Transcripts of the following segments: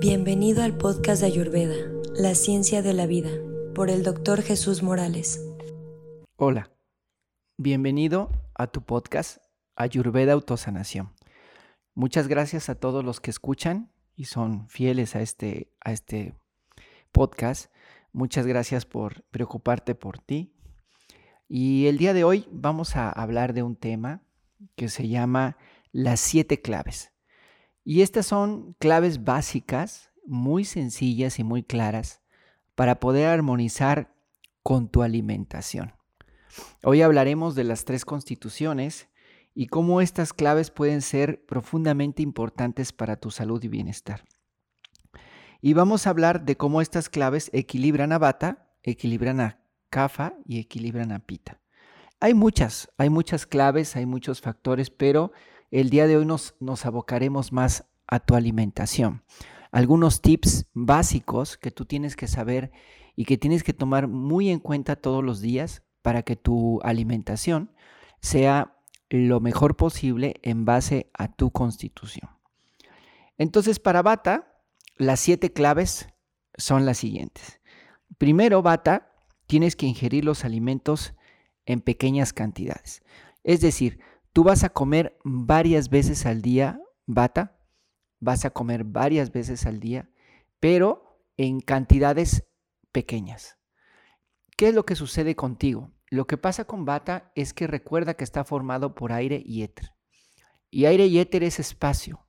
Bienvenido al podcast de Ayurveda, La Ciencia de la Vida, por el doctor Jesús Morales. Hola, bienvenido a tu podcast Ayurveda Autosanación. Muchas gracias a todos los que escuchan y son fieles a este, a este podcast. Muchas gracias por preocuparte por ti. Y el día de hoy vamos a hablar de un tema que se llama las siete claves. Y estas son claves básicas, muy sencillas y muy claras para poder armonizar con tu alimentación. Hoy hablaremos de las tres constituciones y cómo estas claves pueden ser profundamente importantes para tu salud y bienestar. Y vamos a hablar de cómo estas claves equilibran a Bata, equilibran a Kafa y equilibran a Pita. Hay muchas, hay muchas claves, hay muchos factores, pero el día de hoy nos, nos abocaremos más a tu alimentación. Algunos tips básicos que tú tienes que saber y que tienes que tomar muy en cuenta todos los días para que tu alimentación sea lo mejor posible en base a tu constitución. Entonces, para Bata, las siete claves son las siguientes. Primero, Bata, tienes que ingerir los alimentos en pequeñas cantidades. Es decir, tú vas a comer varias veces al día, Bata, vas a comer varias veces al día, pero en cantidades pequeñas. ¿Qué es lo que sucede contigo? Lo que pasa con Bata es que recuerda que está formado por aire y éter. Y aire y éter es espacio.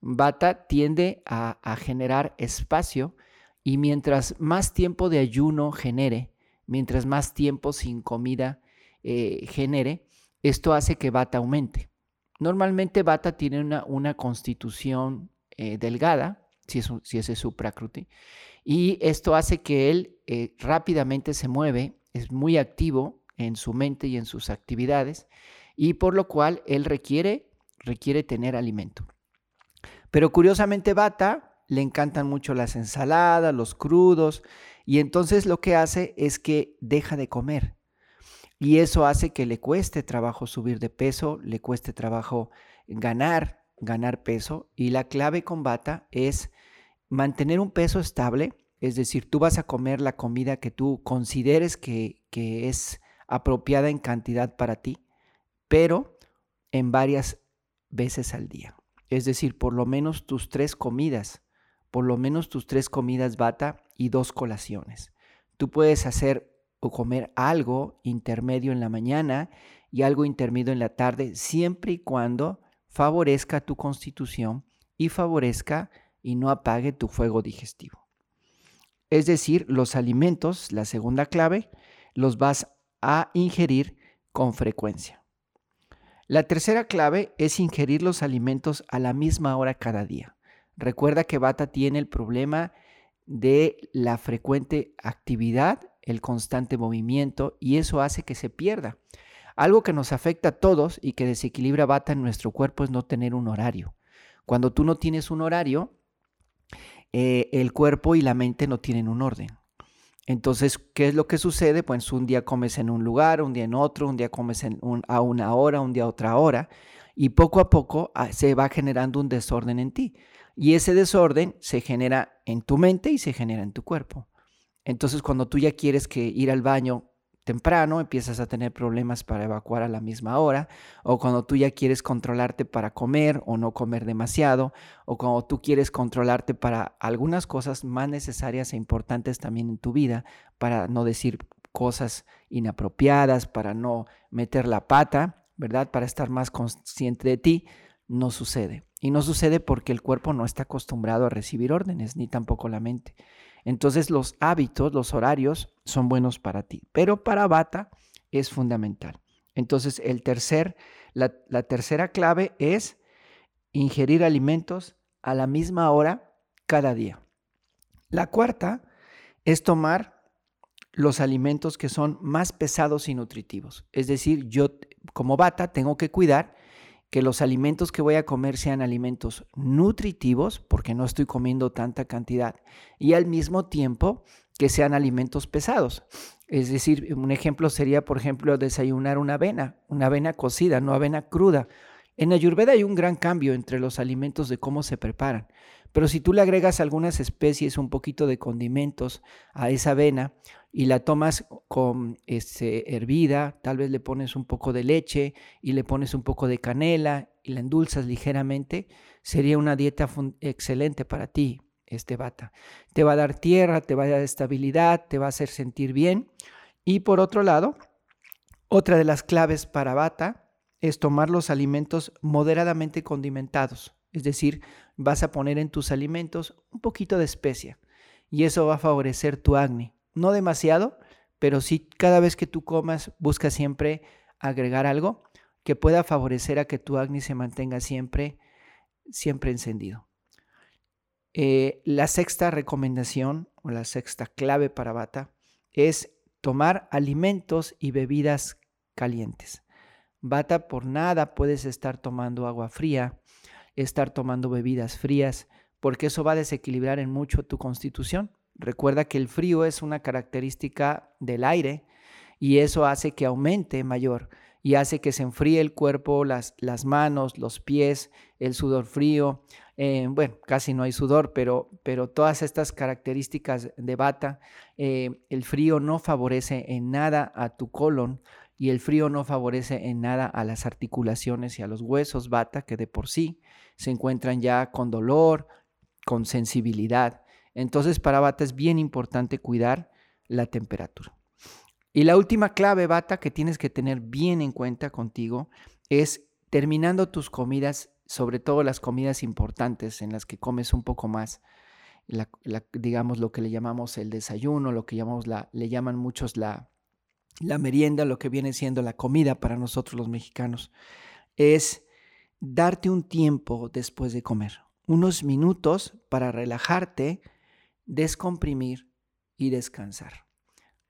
Bata tiende a, generar espacio y mientras más tiempo de ayuno genere, mientras más tiempo sin comida eh, genere, esto hace que Bata aumente. Normalmente Bata tiene una, una constitución eh, delgada, si, es, si es su prakruti, y esto hace que él eh, rápidamente se mueve es muy activo en su mente y en sus actividades y por lo cual él requiere, requiere tener alimento. Pero curiosamente Bata le encantan mucho las ensaladas, los crudos y entonces lo que hace es que deja de comer. Y eso hace que le cueste trabajo subir de peso, le cueste trabajo ganar, ganar peso. Y la clave con Bata es mantener un peso estable es decir, tú vas a comer la comida que tú consideres que, es apropiada en cantidad para ti, pero en varias veces al día. Es decir, por lo menos tus tres comidas, por lo menos tus tres comidas bata y dos colaciones. Tú puedes hacer o comer algo intermedio en la mañana y algo intermedio en la tarde, siempre y cuando favorezca tu constitución y favorezca y no apague tu fuego digestivo. Es decir, los alimentos, la segunda clave, los vas a ingerir con frecuencia. La tercera clave es ingerir los alimentos a la misma hora cada día. Recuerda que Bata tiene el problema de la frecuente actividad, el constante movimiento y eso hace que se pierda. Algo que nos afecta a todos y que desequilibra Bata en nuestro cuerpo es no tener un horario. Cuando tú no tienes un horario, eh, el cuerpo y la mente no tienen un orden. Entonces, ¿qué es lo que sucede? Pues un día comes en un lugar, un día en otro, un día comes a una hora, un día a otra hora, y poco a poco ah, se va generando un desorden en ti. Y ese desorden se genera en tu mente y se genera en tu cuerpo. Entonces, cuando tú ya quieres que ir al baño temprano, empiezas a tener problemas para evacuar a la misma hora, o cuando tú ya quieres controlarte para comer o no comer demasiado, o cuando tú quieres controlarte para algunas cosas más necesarias e importantes también en tu vida, para no decir cosas inapropiadas, para no meter la pata, ¿verdad? Para estar más consciente de ti, no sucede. Y no sucede porque el cuerpo no está acostumbrado a recibir órdenes, ni tampoco la mente. Entonces los hábitos, los horarios son buenos para ti, pero para Bata es fundamental. Entonces el tercer, la, la tercera clave es ingerir alimentos a la misma hora cada día. La cuarta es tomar los alimentos que son más pesados y nutritivos. Es decir, yo como bata tengo que cuidar que los alimentos que voy a comer sean alimentos nutritivos, porque no estoy comiendo tanta cantidad, y al mismo tiempo que sean alimentos pesados. Es decir, un ejemplo sería, por ejemplo, desayunar una avena, una avena cocida, no avena cruda. En Ayurveda hay un gran cambio entre los alimentos de cómo se preparan. Pero si tú le agregas algunas especies, un poquito de condimentos a esa avena y la tomas con este, hervida, tal vez le pones un poco de leche y le pones un poco de canela y la endulzas ligeramente, sería una dieta excelente para ti, este bata. Te va a dar tierra, te va a dar estabilidad, te va a hacer sentir bien. Y por otro lado, otra de las claves para bata es tomar los alimentos moderadamente condimentados. Es decir, vas a poner en tus alimentos un poquito de especia y eso va a favorecer tu acné. No demasiado, pero sí cada vez que tú comas busca siempre agregar algo que pueda favorecer a que tu acné se mantenga siempre, siempre encendido. Eh, la sexta recomendación o la sexta clave para bata es tomar alimentos y bebidas calientes. Bata por nada puedes estar tomando agua fría, estar tomando bebidas frías, porque eso va a desequilibrar en mucho tu constitución. Recuerda que el frío es una característica del aire y eso hace que aumente mayor y hace que se enfríe el cuerpo, las, las manos, los pies, el sudor frío. Eh, bueno, casi no hay sudor, pero, pero todas estas características de bata, eh, el frío no favorece en nada a tu colon y el frío no favorece en nada a las articulaciones y a los huesos bata, que de por sí se encuentran ya con dolor, con sensibilidad. Entonces para bata es bien importante cuidar la temperatura. Y la última clave, Bata, que tienes que tener bien en cuenta contigo es terminando tus comidas, sobre todo las comidas importantes en las que comes un poco más, digamos lo que le llamamos el desayuno, lo que llamamos la, le llaman muchos la, la merienda, lo que viene siendo la comida para nosotros los mexicanos, es darte un tiempo después de comer, unos minutos para relajarte, descomprimir y descansar.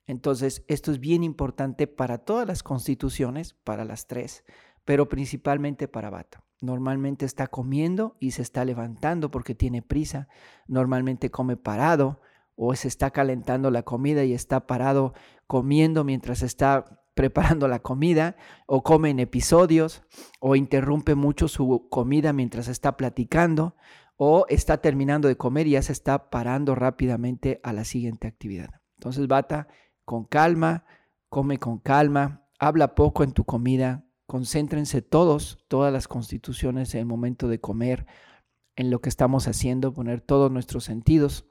Entonces, esto es bien importante para todas las constituciones, para las tres, pero principalmente para Bata. Normalmente está comiendo y se está levantando porque tiene prisa. Normalmente come parado o se está calentando la comida y está parado comiendo mientras está preparando la comida o come en episodios o interrumpe mucho su comida mientras está platicando o está terminando de comer y ya se está parando rápidamente a la siguiente actividad. Entonces, Bata con calma, come con calma, habla poco en tu comida, concéntrense todos, todas las constituciones en el momento de comer, en lo que estamos haciendo, poner todos nuestros sentidos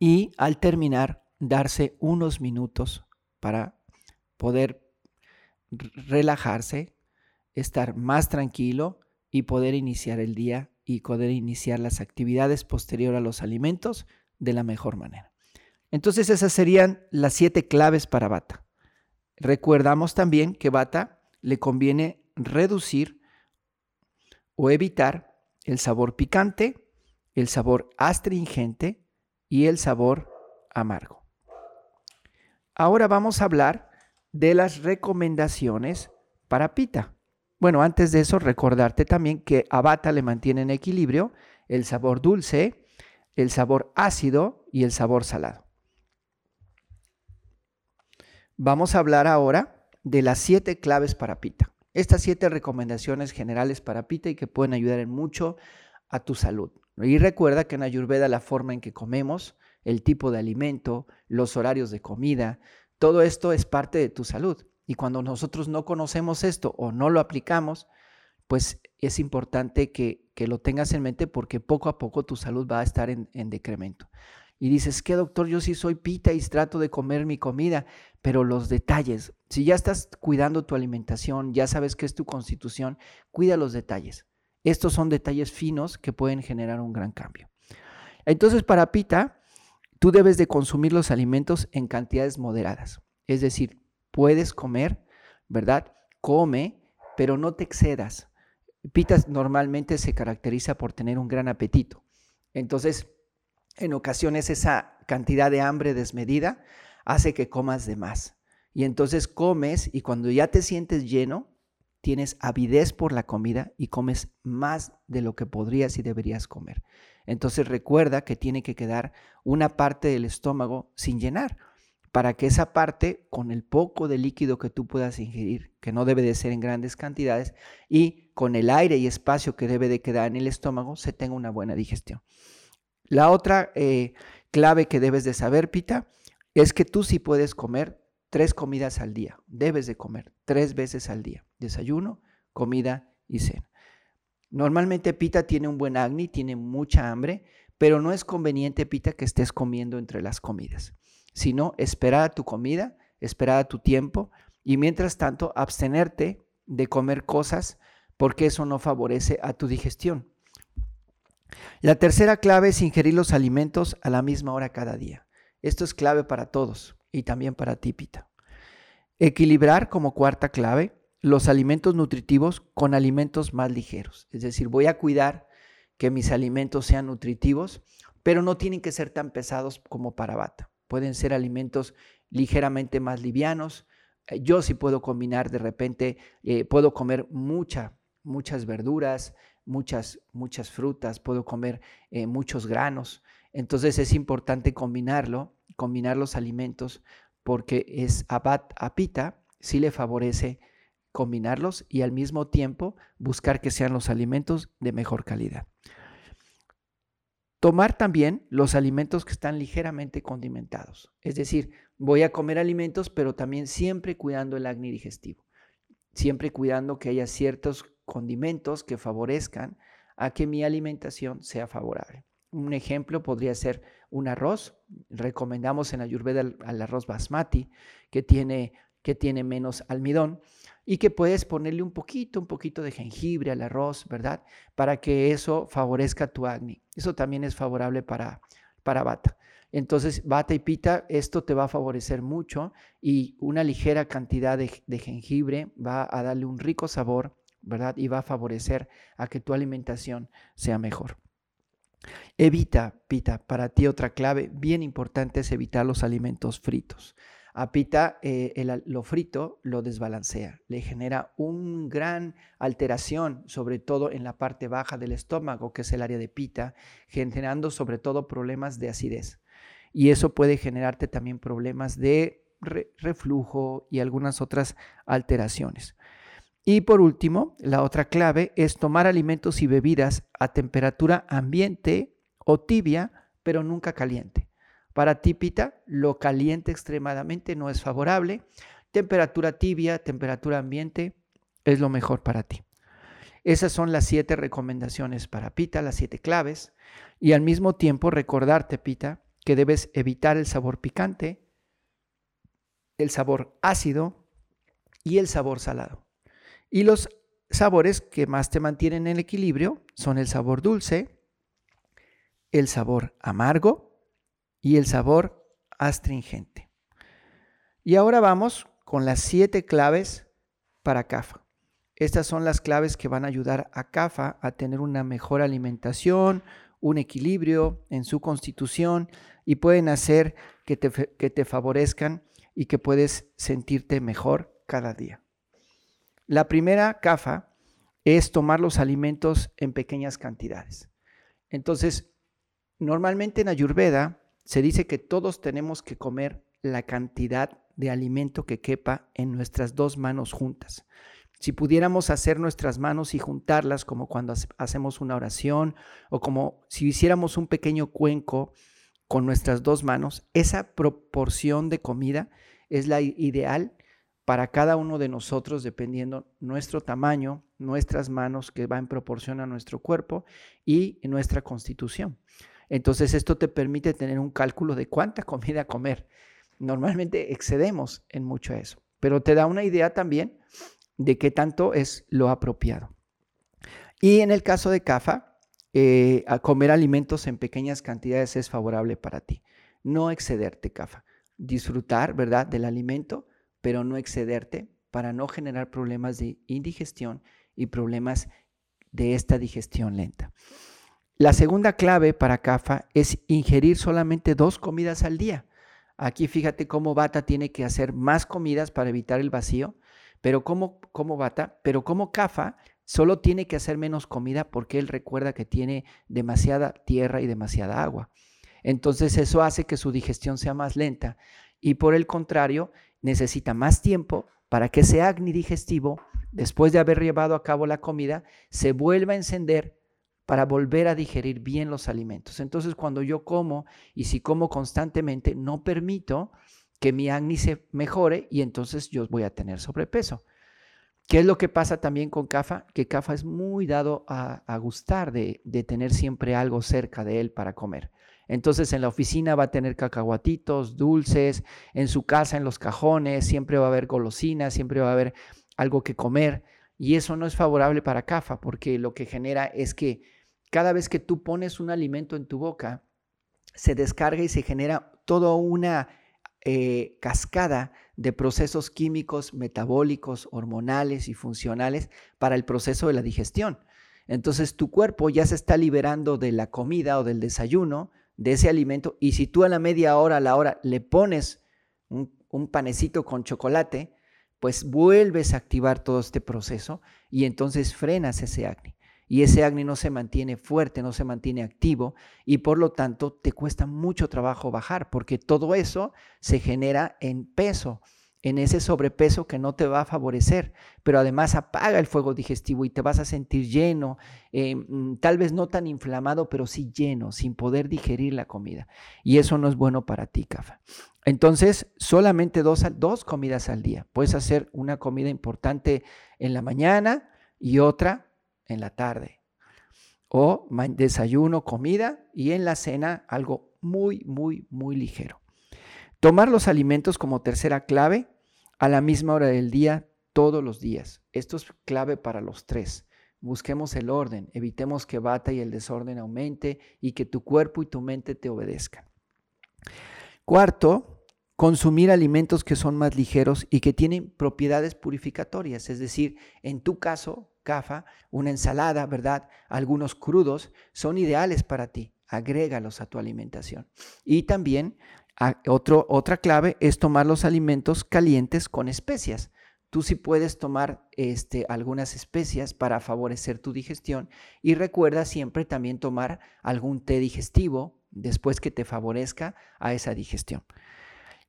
y al terminar darse unos minutos para poder relajarse, estar más tranquilo y poder iniciar el día y poder iniciar las actividades posterior a los alimentos de la mejor manera. Entonces esas serían las siete claves para Bata. Recordamos también que Bata le conviene reducir o evitar el sabor picante, el sabor astringente y el sabor amargo. Ahora vamos a hablar de las recomendaciones para pita. Bueno, antes de eso, recordarte también que a Bata le mantiene en equilibrio el sabor dulce, el sabor ácido y el sabor salado. Vamos a hablar ahora de las siete claves para pita. Estas siete recomendaciones generales para pita y que pueden ayudar en mucho a tu salud. Y recuerda que en Ayurveda la forma en que comemos, el tipo de alimento, los horarios de comida, todo esto es parte de tu salud. Y cuando nosotros no conocemos esto o no lo aplicamos, pues es importante que, lo tengas en mente porque poco a poco tu salud va a estar en, en decremento y dices, ¿qué doctor? Yo sí soy pita y trato de comer mi comida, pero los detalles, si ya estás cuidando tu alimentación, ya sabes qué es tu constitución, cuida los detalles. Estos son detalles finos que pueden generar un gran cambio. Entonces, para pita, tú debes de consumir los alimentos en cantidades moderadas. Es decir, puedes comer, ¿verdad? Come, pero no te excedas. Pita normalmente se caracteriza por tener un gran apetito. Entonces, en ocasiones esa cantidad de hambre desmedida hace que comas de más. Y entonces comes y cuando ya te sientes lleno, tienes avidez por la comida y comes más de lo que podrías y deberías comer. Entonces recuerda que tiene que quedar una parte del estómago sin llenar, para que esa parte, con el poco de líquido que tú puedas ingerir, que no debe de ser en grandes cantidades, y con el aire y espacio que debe de quedar en el estómago, se tenga una buena digestión. La otra eh, clave que debes de saber, Pita, es que tú sí puedes comer tres comidas al día. Debes de comer tres veces al día. Desayuno, comida y cena. Normalmente Pita tiene un buen acné, tiene mucha hambre, pero no es conveniente, Pita, que estés comiendo entre las comidas, sino esperar a tu comida, esperar a tu tiempo y mientras tanto abstenerte de comer cosas porque eso no favorece a tu digestión. La tercera clave es ingerir los alimentos a la misma hora cada día. Esto es clave para todos y también para ti, Pita. Equilibrar como cuarta clave los alimentos nutritivos con alimentos más ligeros. Es decir, voy a cuidar que mis alimentos sean nutritivos, pero no tienen que ser tan pesados como para bata. Pueden ser alimentos ligeramente más livianos. Eh, yo sí puedo combinar de repente, eh, puedo comer mucha, muchas verduras, muchas, muchas frutas, puedo comer eh, muchos granos. Entonces es importante combinarlo, combinar los alimentos, porque es a pita, sí le favorece combinarlos y al mismo tiempo buscar que sean los alimentos de mejor calidad. Tomar también los alimentos que están ligeramente condimentados. Es decir, voy a comer alimentos, pero también siempre cuidando el acné digestivo. Siempre cuidando que haya ciertos condimentos que favorezcan a que mi alimentación sea favorable. Un ejemplo podría ser un arroz. Recomendamos en Ayurveda al arroz basmati, que tiene, que tiene menos almidón y que puedes ponerle un poquito, un poquito de jengibre al arroz, ¿verdad? Para que eso favorezca tu acné. Eso también es favorable para, para bata. Entonces, bata y pita, esto te va a favorecer mucho y una ligera cantidad de, de jengibre va a darle un rico sabor, ¿verdad? Y va a favorecer a que tu alimentación sea mejor. Evita, pita, para ti otra clave bien importante es evitar los alimentos fritos. A Pita eh, lo frito lo desbalancea, le genera una gran alteración, sobre todo en la parte baja del estómago, que es el área de Pita, generando sobre todo problemas de acidez. Y eso puede generarte también problemas de reflujo y algunas otras alteraciones. Y por último, la otra clave es tomar alimentos y bebidas a temperatura ambiente o tibia, pero nunca caliente. Para típita, lo caliente extremadamente no es favorable. Temperatura tibia, temperatura ambiente es lo mejor para ti. Esas son las siete recomendaciones para pita, las siete claves. Y al mismo tiempo recordarte, pita, que debes evitar el sabor picante, el sabor ácido y el sabor salado. Y los sabores que más te mantienen en equilibrio son el sabor dulce, el sabor amargo, y el sabor astringente. Y ahora vamos con las siete claves para CAFA. Estas son las claves que van a ayudar a CAFA a tener una mejor alimentación, un equilibrio en su constitución y pueden hacer que te, que te favorezcan y que puedes sentirte mejor cada día. La primera CAFA es tomar los alimentos en pequeñas cantidades. Entonces, normalmente en Ayurveda se dice que todos tenemos que comer la cantidad de alimento que quepa en nuestras dos manos juntas. Si pudiéramos hacer nuestras manos y juntarlas como cuando hacemos una oración o como si hiciéramos un pequeño cuenco con nuestras dos manos, esa proporción de comida es la ideal para cada uno de nosotros dependiendo nuestro tamaño, nuestras manos que va en proporción a nuestro cuerpo y nuestra constitución. Entonces esto te permite tener un cálculo de cuánta comida comer. Normalmente excedemos en mucho eso, pero te da una idea también de qué tanto es lo apropiado. Y en el caso de CAFA, eh, comer alimentos en pequeñas cantidades es favorable para ti. No excederte, CAFA. Disfrutar, ¿verdad?, del alimento, pero no excederte para no generar problemas de indigestión y problemas de esta digestión lenta. La segunda clave para CAFA es ingerir solamente dos comidas al día. Aquí fíjate cómo Bata tiene que hacer más comidas para evitar el vacío, pero como, como Bata, pero como CAFA solo tiene que hacer menos comida porque él recuerda que tiene demasiada tierra y demasiada agua. Entonces eso hace que su digestión sea más lenta y por el contrario, necesita más tiempo para que ese acné digestivo, después de haber llevado a cabo la comida, se vuelva a encender para volver a digerir bien los alimentos. Entonces, cuando yo como y si como constantemente, no permito que mi acné se mejore y entonces yo voy a tener sobrepeso. ¿Qué es lo que pasa también con CAFA? Que CAFA es muy dado a, gustar de, de, tener siempre algo cerca de él para comer. Entonces en la oficina va a tener cacahuatitos, dulces, en su casa, en los cajones, siempre va a haber golosinas, siempre va a haber algo que comer. Y eso no es favorable para CAFA porque lo que genera es que cada vez que tú pones un alimento en tu boca, se descarga y se genera toda una eh, cascada de procesos químicos, metabólicos, hormonales y funcionales para el proceso de la digestión. Entonces tu cuerpo ya se está liberando de la comida o del desayuno, de ese alimento, y si tú a la media hora, a la hora, le pones un, un panecito con chocolate, pues vuelves a activar todo este proceso y entonces frenas ese acné y ese acné no se mantiene fuerte, no se mantiene activo y por lo tanto te cuesta mucho trabajo bajar porque todo eso se genera en peso, en ese sobrepeso que no te va a favorecer, pero además apaga el fuego digestivo y te vas a sentir lleno, mm, tal vez no tan inflamado, pero sí lleno, sin poder digerir la comida. Y eso no es bueno para ti, Cafa. Entonces, solamente dos, dos comidas al día. Puedes hacer una comida importante en la mañana y otra en la tarde. O desayuno, comida y en la cena algo muy, muy, muy ligero. Tomar los alimentos como tercera clave a la misma hora del día todos los días. Esto es clave para los tres. Busquemos el orden, evitemos que bata y el desorden aumente y que tu cuerpo y tu mente te obedezcan. Cuarto, consumir alimentos que son más ligeros y que tienen propiedades purificatorias, es decir, en tu caso, CAFA, una ensalada, ¿verdad? Algunos crudos son ideales para ti. Agrégalos a tu alimentación. Y también otro, otra clave es tomar los alimentos calientes con especias. Tú sí puedes tomar este, algunas especias para favorecer tu digestión y recuerda siempre también tomar algún té digestivo después que te favorezca a esa digestión.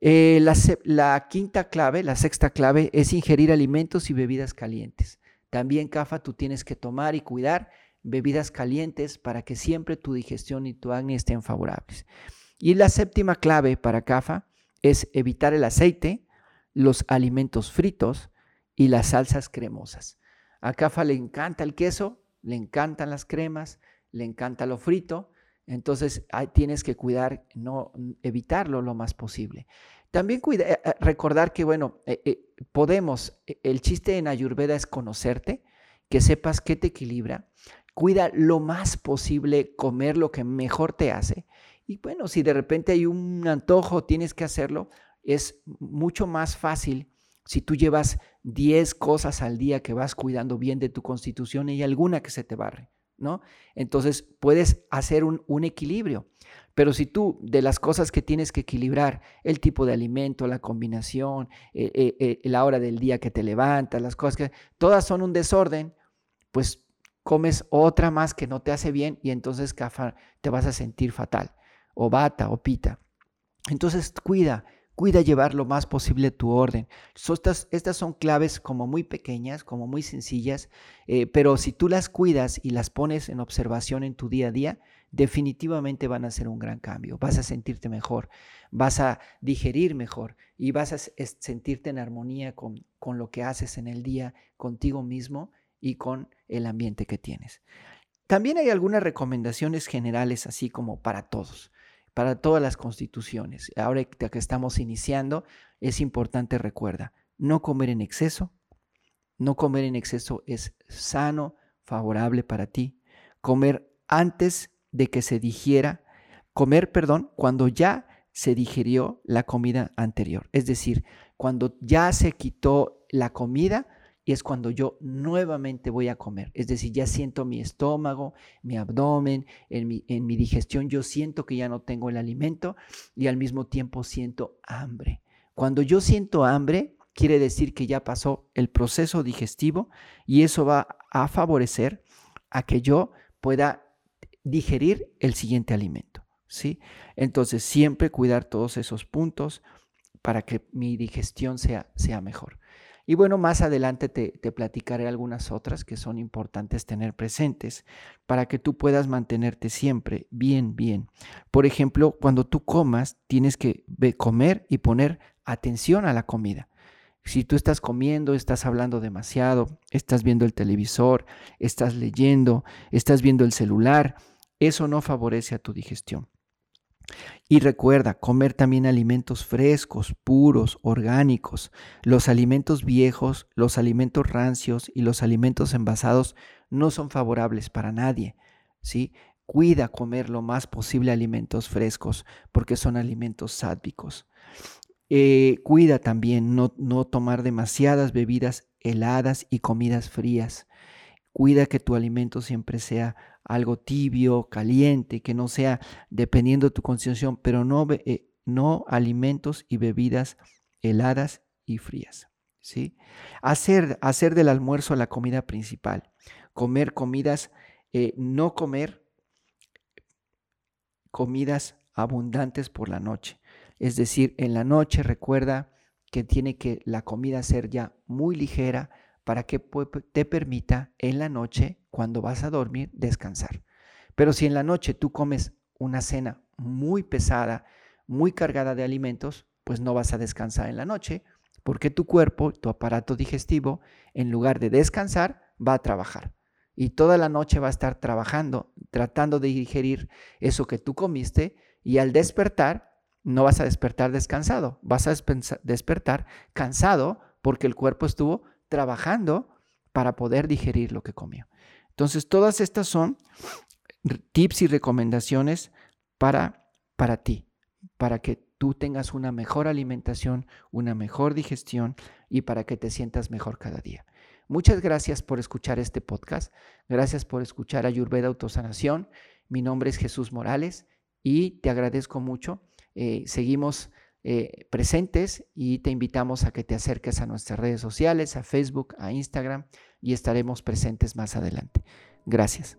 Eh, la, la, quinta clave, la sexta clave es ingerir alimentos y bebidas calientes. También, CAFA, tú tienes que tomar y cuidar bebidas calientes para que siempre tu digestión y tu acné estén favorables. Y la séptima clave para CAFA es evitar el aceite, los alimentos fritos y las salsas cremosas. A CAFA le encanta el queso, le encantan las cremas, le encanta lo frito, entonces tienes que cuidar, no evitarlo lo más posible. También eh, eh, recordar que, bueno, eh, podemos, el chiste en Ayurveda es conocerte, que sepas qué te equilibra, cuida lo más posible comer lo que mejor te hace. Y bueno, si de repente hay un antojo, tienes que hacerlo, es mucho más fácil si tú llevas 10 cosas al día que vas cuidando bien de tu constitución y alguna que se te barre, Entonces puedes hacer un, un equilibrio. Pero si tú, de las cosas que tienes que equilibrar, el tipo de alimento, la combinación, eh, eh, eh, la hora del día que te levantas, las cosas que, todas son un desorden, pues comes otra más que no te hace bien y entonces te vas a sentir fatal, o bata, o pita. Entonces cuida, cuida llevar lo más posible tu orden. estas, estas, son claves como muy pequeñas, como muy sencillas, pero si tú las cuidas y las pones en observación en tu día a día, definitivamente van a ser un gran cambio. Vas a sentirte mejor, vas a digerir mejor y vas a sentirte en armonía con, con lo que haces en el día, contigo mismo y con el ambiente que tienes. También hay algunas recomendaciones generales, así como para todos, para todas las constituciones. Ahora que estamos iniciando, es importante recuerda, no comer en exceso. No comer en exceso es sano, favorable para ti. Comer antes de que se digiera, comer, perdón, cuando ya se digirió la comida anterior. Es decir, cuando ya se quitó la comida y es cuando yo nuevamente voy a comer. Es decir, ya siento mi estómago, mi abdomen, en mi, en mi digestión yo siento que ya no tengo el alimento y al mismo tiempo siento hambre. Cuando yo siento hambre, quiere decir que ya pasó el proceso digestivo y eso va a favorecer a que yo pueda digerir el siguiente alimento. ¿sí? Entonces, siempre cuidar todos esos puntos. para que mi digestión sea, sea mejor. Y bueno, más adelante te, te, platicaré algunas otras que son importantes tener presentes para que tú puedas mantenerte siempre bien, bien. Por ejemplo, cuando tú comas, tienes que comer y poner atención a la comida. Si tú estás comiendo, estás hablando demasiado, estás viendo el televisor, estás leyendo, estás viendo el celular, eso no favorece a tu digestión. Y recuerda, comer también alimentos frescos, puros, orgánicos. Los alimentos viejos, los alimentos rancios y los alimentos envasados no son favorables para nadie. ¿sí? Cuida comer lo más posible alimentos frescos porque son alimentos sádvicos. Eh, cuida también no, no tomar demasiadas bebidas heladas y comidas frías. Cuida que tu alimento siempre sea algo tibio, caliente, que no sea dependiendo de tu constitución, pero no, eh, no alimentos y bebidas heladas y frías. ¿sí? Hacer, hacer del almuerzo la comida principal. Comer comidas, eh, no comer comidas abundantes por la noche. Es decir, en la noche recuerda que tiene que la comida ser ya muy ligera, para que te permita en la noche, cuando vas a dormir, descansar. Pero si en la noche tú comes una cena muy pesada, muy cargada de alimentos, pues no vas a descansar en la noche, porque tu cuerpo, tu aparato digestivo, en lugar de descansar, va a trabajar. Y toda la noche va a estar trabajando, tratando de digerir eso que tú comiste, y al despertar, no vas a despertar descansado, vas a despertar cansado porque el cuerpo estuvo trabajando para poder digerir lo que comió. Entonces, todas estas son tips y recomendaciones para, para ti, para que tú tengas una mejor alimentación, una mejor digestión y para que te sientas mejor cada día. Muchas gracias por escuchar este podcast. Gracias por escuchar Ayurveda Autosanación. Mi nombre es Jesús Morales y te agradezco mucho. Eh, seguimos eh, presentes y te invitamos a que te acerques a nuestras redes sociales, a Facebook, a Instagram y estaremos presentes más adelante. Gracias.